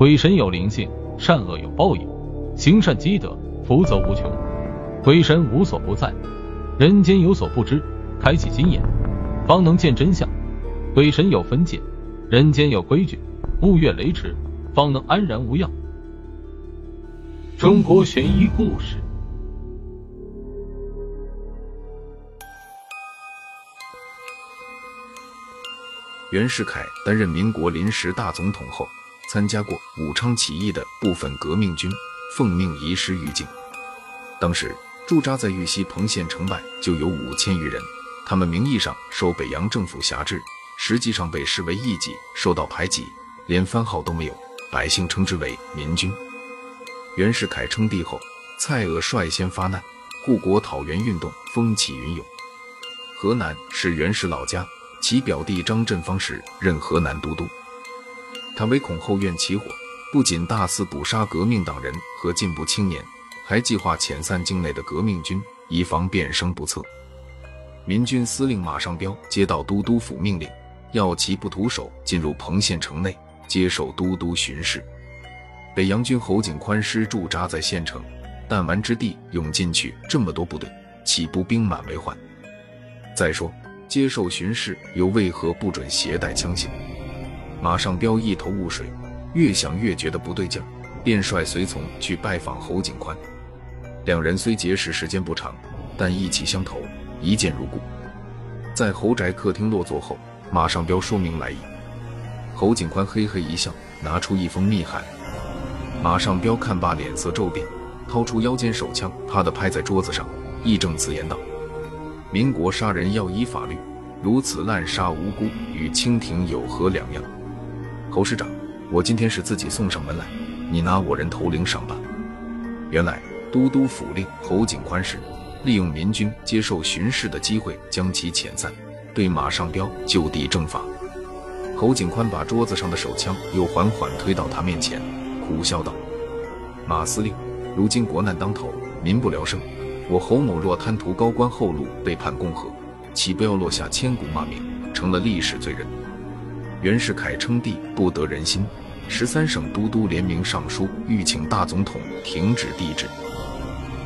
鬼神有灵性，善恶有报应，行善积德，福泽无穷。鬼神无所不在，人间有所不知，开启心眼，方能见真相。鬼神有分界，人间有规矩，勿越雷池，方能安然无恙。中国悬疑故事。袁世凯担任民国临时大总统后，参加过武昌起义的部分革命军奉命移师豫境。当时驻扎在玉溪彭县城外就有五千余人，他们名义上受北洋政府辖制，实际上被视为异己，受到排挤，连番号都没有，百姓称之为民军。袁世凯称帝后，蔡锷率先发难，护国讨袁运动风起云涌。河南是袁氏老家。其表弟张振芳时任河南都督，他唯恐后院起火，不仅大肆捕杀革命党人和进步青年，还计划遣散境内的革命军，以防变声不测。民军司令马尚彪接到都督府命令，要齐不徒手进入彭县城内，接受都督巡视。北洋军侯景宽师驻扎在县城，弹丸之地涌进去这么多部队，岂不兵满为患？再说。接受巡视又为何不准携带枪械？马上彪一头雾水，越想越觉得不对劲，便率随从去拜访侯景宽。两人虽结识时间不长，但意气相投，一见如故。在侯宅客厅落座后，马上彪说明来意。侯景宽嘿嘿一笑，拿出一封密函。马上彪看罢，脸色骤变，掏出腰间手枪，啪的拍在桌子上，义正辞严道。民国杀人要依法律，如此滥杀无辜，与清廷有何两样？侯师长，我今天是自己送上门来，你拿我人头领赏吧。原来都督府令侯景宽时，利用民军接受巡视的机会将其遣散，对马上彪就地正法。侯景宽把桌子上的手枪又缓缓推到他面前，苦笑道：“马司令，如今国难当头，民不聊生。”我侯某若贪图高官厚禄，背叛共和，岂不要落下千古骂名，成了历史罪人？袁世凯称帝不得人心，十三省都督联名上书，欲请大总统停止帝制。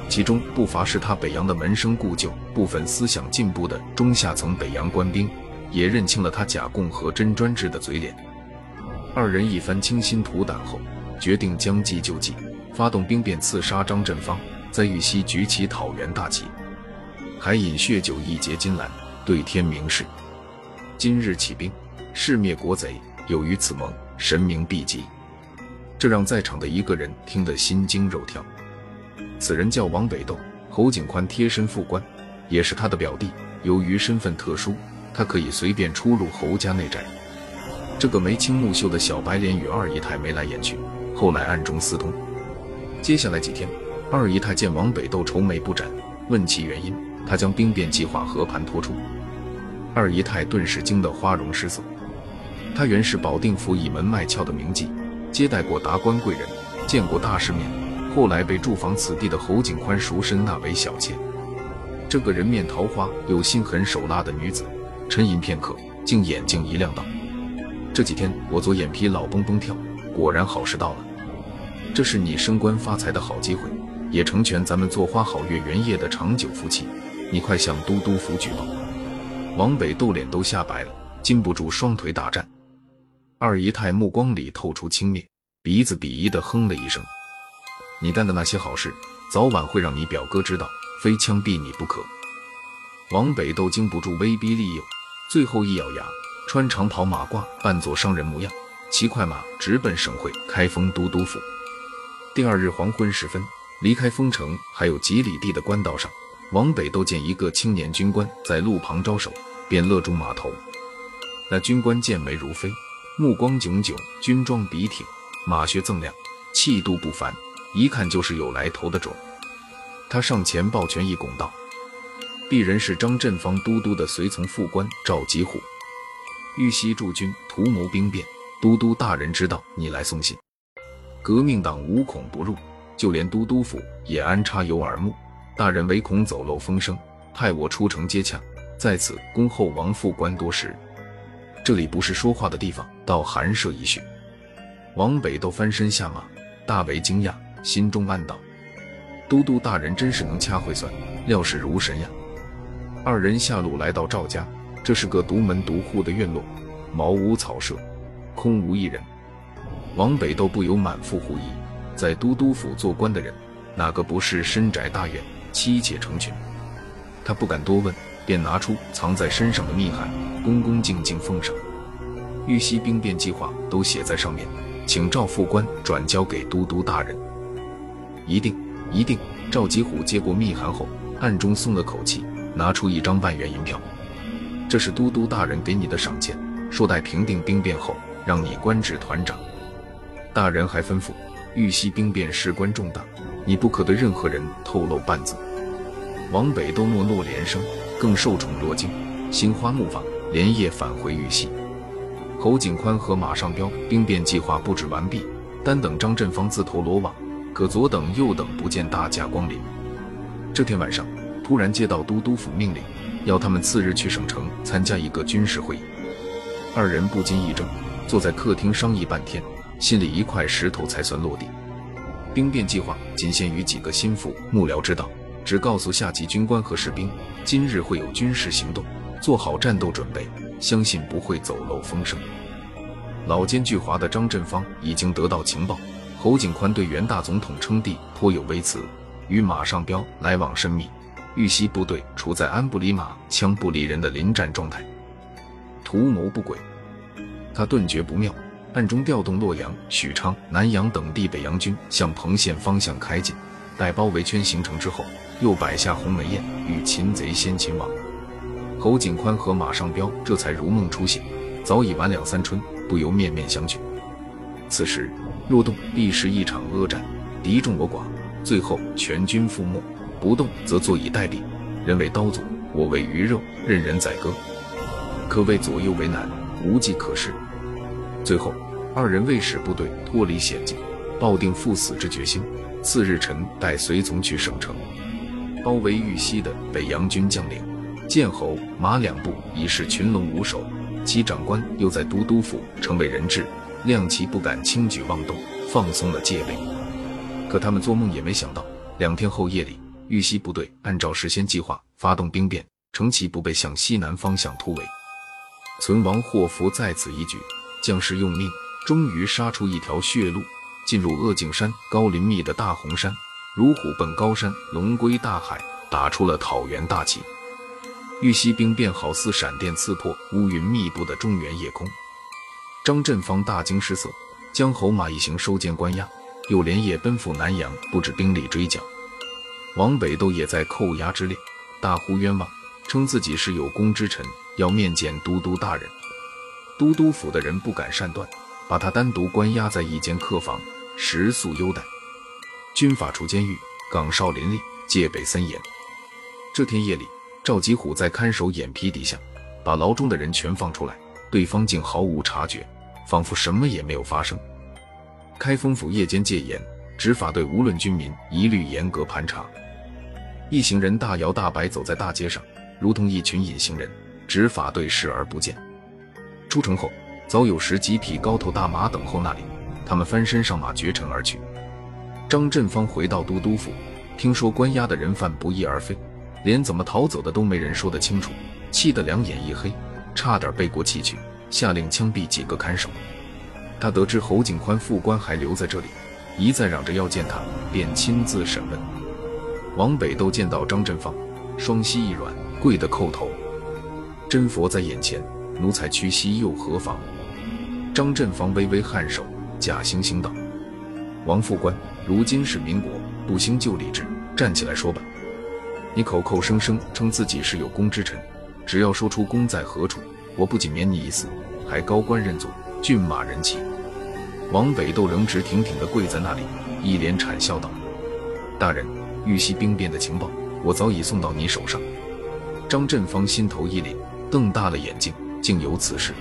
其中不乏是他北洋的门生故旧，部分思想进步的中下层北洋官兵，也认清了他假共和真专制的嘴脸。二人一番倾心吐胆后，决定将计就计，发动兵变刺杀张振芳。在玉溪举起讨袁大旗，还饮血酒一结金兰，对天明誓：今日起兵，誓灭国贼。有于此盟，神明必吉。这让在场的一个人听得心惊肉跳。此人叫王北斗，侯景宽贴身副官，也是他的表弟。由于身份特殊，他可以随便出入侯家内宅。这个眉清目秀的小白脸与二姨太眉来眼去，后来暗中私通。接下来几天。二姨太见王北斗愁眉不展，问其原因，他将兵变计划和盘托出。二姨太顿时惊得花容失色。他原是保定府倚门卖俏的名妓，接待过达官贵人，见过大世面，后来被驻防此地的侯景宽赎身纳为小妾。这个人面桃花又心狠手辣的女子，沉吟片刻，竟眼睛一亮道：“这几天我左眼皮老蹦蹦跳，果然好事到了，这是你升官发财的好机会。”也成全咱们做花好月圆夜的长久夫妻，你快向都督府举报！王北斗脸都吓白了，禁不住双腿打颤。二姨太目光里透出轻蔑，鼻子鄙夷的哼了一声：“你干的那些好事，早晚会让你表哥知道，非枪毙你不可。”王北斗经不住威逼利诱，最后一咬牙，穿长袍马褂，扮作商人模样，骑快马直奔省会开封都督府。第二日黄昏时分。离开丰城还有几里地的官道上，王北都见一个青年军官在路旁招手，便勒住马头。那军官剑眉如飞，目光炯炯，军装笔挺，马靴锃亮，气度不凡，一看就是有来头的种。他上前抱拳一拱道：“鄙人是张振芳都督的随从副官赵吉虎，玉溪驻军图谋兵变，都督大人知道你来送信，革命党无孔不入。”就连都督府也安插有耳目，大人唯恐走漏风声，派我出城接洽，在此恭候王副官多时。这里不是说话的地方，到寒舍一叙。王北斗翻身下马，大为惊讶，心中暗道：“都督大人真是能掐会算，料事如神呀！”二人下路来到赵家，这是个独门独户的院落，茅屋草舍，空无一人。王北斗不由满腹狐疑：在都督府做官的人，哪个不是深宅大院，妻妾成群？他不敢多问，便拿出藏在身上的密函，恭恭敬敬奉上。玉溪兵变计划都写在上面。请赵副官转交给都督大人。一定，一定。赵吉虎接过密函后，暗中松了口气，拿出一张万元银票。这是都督大人给你的赏钱，说待平定兵变后，让你官至团长。大人还吩咐，玉溪兵变事关重大，你不可对任何人透露半字。王北都诺诺连声，更受宠若惊，心花怒放，连夜返回玉溪。侯景宽和马上彪兵变计划布置完毕，单等张振芳自投罗网，可左等右等不见大驾光临。这天晚上，突然接到都督府命令，要他们次日去省城参加一个军事会议。二人不禁一怔，坐在客厅商议半天，心里一块石头才算落地。兵变计划仅限于几个心腹幕僚知道，只告诉下级军官和士兵，今日会有军事行动，做好战斗准备。相信不会走漏风声。老奸巨猾的张振芳已经得到情报，侯景宽对袁大总统称帝颇有微词，与马上彪来往甚密。玉溪部队处在鞍不离马、枪不离人的临战状态，图谋不轨。他顿觉不妙，暗中调动洛阳、许昌、南阳等地北洋军向彭县方向开进。待包围圈形成之后，又摆下鸿门宴，与擒贼先擒王。侯景宽和马上彪这才如梦初醒，早已晚两三春，不由面面相觑。此时若动，必是一场恶战，敌众我寡，最后全军覆没；不动，则坐以待毙。人为刀俎，我为鱼肉，任人宰割，可谓左右为难，无计可施。最后，二人为使部队脱离险境，抱定赴死之决心。次日晨，带随从去省城，包围玉溪的北洋军将领。剑侯马两部已是群龙无首，其长官又在都督府成为人质，亮其不敢轻举妄动，放松了戒备。可他们做梦也没想到，两天后夜里，玉溪部队按照事先计划发动兵变，乘其不备向西南方向突围。存亡祸福在此一举，将士用命，终于杀出一条血路，进入恶境山高林密的大红山，如虎奔高山，龙归大海，打出了讨袁大旗。玉溪兵变好似闪电刺破乌云密布的中原夜空，张振芳大惊失色，将侯马一行收监关押，又连夜奔赴南阳布置兵力追剿。王北斗也在扣押之列，大呼冤枉，称自己是有功之臣，要面见都督大人。都督府的人不敢擅断，把他单独关押在一间客房，食宿优待。军法处监狱，岗哨林立，戒备森严。这天夜里。赵吉虎在看守眼皮底下，把牢中的人全放出来，对方竟毫无察觉，仿佛什么也没有发生。开封府夜间戒严，执法队无论军民一律严格盘查。一行人大摇大摆走在大街上，如同一群隐形人，执法队视而不见。出城后，早有十几匹高头大马等候那里，他们翻身上马，绝尘而去。张振芳回到都督府，听说关押的人犯不翼而飞。连怎么逃走的都没人说得清楚，气得两眼一黑，差点背过气去，下令枪毙几个看守。他得知侯景宽副官还留在这里，一再嚷着要见他，便亲自审问。王北斗见到张振芳，双膝一软，跪得叩头。真佛在眼前，奴才屈膝又何妨？张振芳微微颔首，假惺惺道：“王副官，如今是民国，不兴旧礼制，站起来说吧。”你口口声声称自己是有功之臣，只要说出功在何处，我不仅免你一死，还高官认祖，骏马人骑。王北斗仍直挺挺地跪在那里，一脸谄笑道：“大人，玉溪兵变的情报，我早已送到你手上。”张振芳心头一凛，瞪大了眼睛，竟有此事。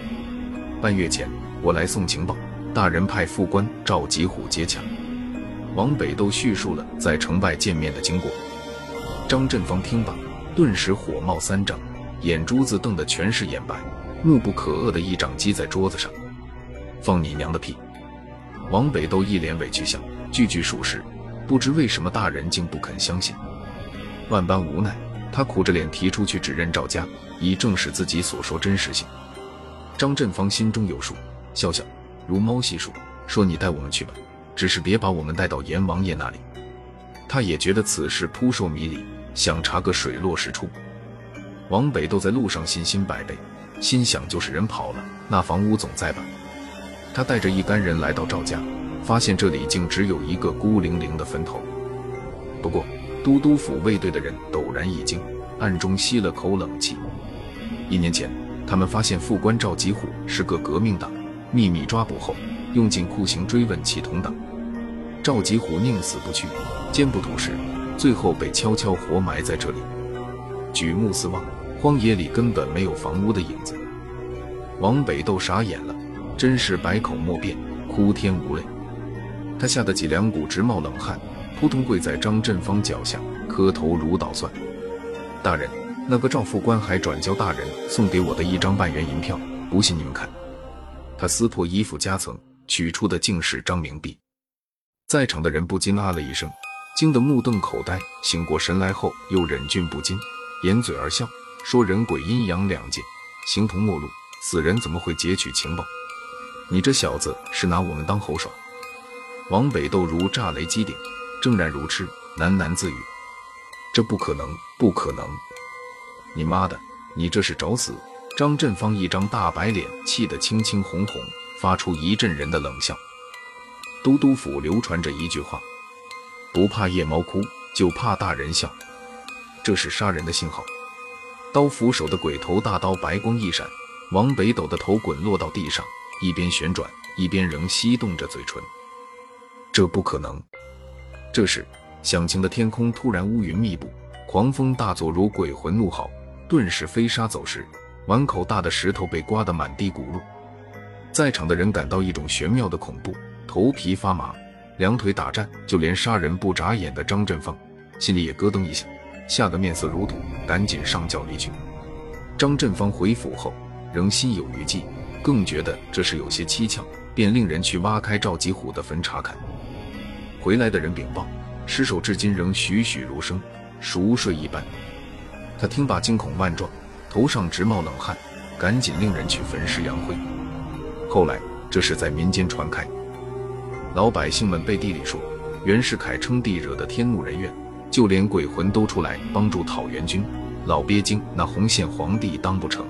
半月前，我来送情报，大人派副官赵吉虎接洽。王北斗叙述了在城外见面的经过。张振芳听罢，顿时火冒三丈，眼珠子瞪得全是眼白，怒不可遏的一掌击在桌子上：“放你娘的屁！”王北斗一脸委屈相，句句属实，不知为什么大人竟不肯相信。万般无奈，他苦着脸提出去指认赵家，以证实自己所说真实性。张振芳心中有数，笑笑如猫细数，说：“你带我们去吧，只是别把我们带到阎王爷那里。”他也觉得此事扑朔迷离，想查个水落石出。王北斗在路上信心百倍，心想就是人跑了，那房屋总在吧。他带着一干人来到赵家，发现这里竟只有一个孤零零的坟头。不过，都督府卫队的人陡然一惊，暗中吸了口冷气。一年前，他们发现副官赵吉虎是个革命党，秘密抓捕后，用尽酷刑追问其同党。赵吉虎宁死不屈，坚不吐实，最后被悄悄活埋在这里。举目四望，荒野里根本没有房屋的影子。王北斗傻眼了。真是百口莫辩，哭天无泪。他吓得脊梁骨直冒冷汗，扑通跪在张振芳脚下，磕头如捣蒜。大人，那个赵副官还转交大人送给我的一张半元银票，不信你们看。他撕破衣服夹层，取出的竟是张明币。在场的人不禁啊了一声，惊得目瞪口呆。醒过神来后，又忍俊不禁，掩嘴而笑，说：“人鬼阴阳两界，形同陌路，死人怎么会截取情报？”你这小子是拿我们当猴耍？王北斗如炸雷击顶，怔然如痴，喃喃自语：“这不可能，不可能！你妈的，你这是找死！”张振芳一张大白脸，气得青青红红，发出一阵人的冷笑。都督府流传着一句话：“不怕夜猫哭，就怕大人笑。”这是杀人的信号。刀斧手的鬼头大刀白光一闪，王北斗的头滚落到地上。一边旋转，一边仍翕动着嘴唇。这不可能！这时，响晴的天空突然乌云密布，狂风大作，如鬼魂怒号，顿时飞沙走石，碗口大的石头被刮得满地骨碌。在场的人感到一种玄妙的恐怖，头皮发麻，两腿打颤，就连杀人不眨眼的张振芳心里也咯噔一下，吓得面色如土，赶紧上轿离去。张振芳回府后，仍心有余悸。更觉得这事有些蹊跷，便令人去挖开赵吉虎的坟查看。回来的人禀报，尸首至今仍栩栩如生，熟睡一般。他听罢惊恐万状，头上直冒冷汗，赶紧令人去焚尸扬灰。后来这事在民间传开，老百姓们背地里说，袁世凯称帝惹得天怒人怨，就连鬼魂都出来帮助讨袁军，老鳖精那红线皇帝当不成。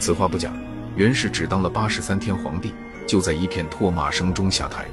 此话不假。袁氏只当了八十三天皇帝，就在一片唾骂声中下台。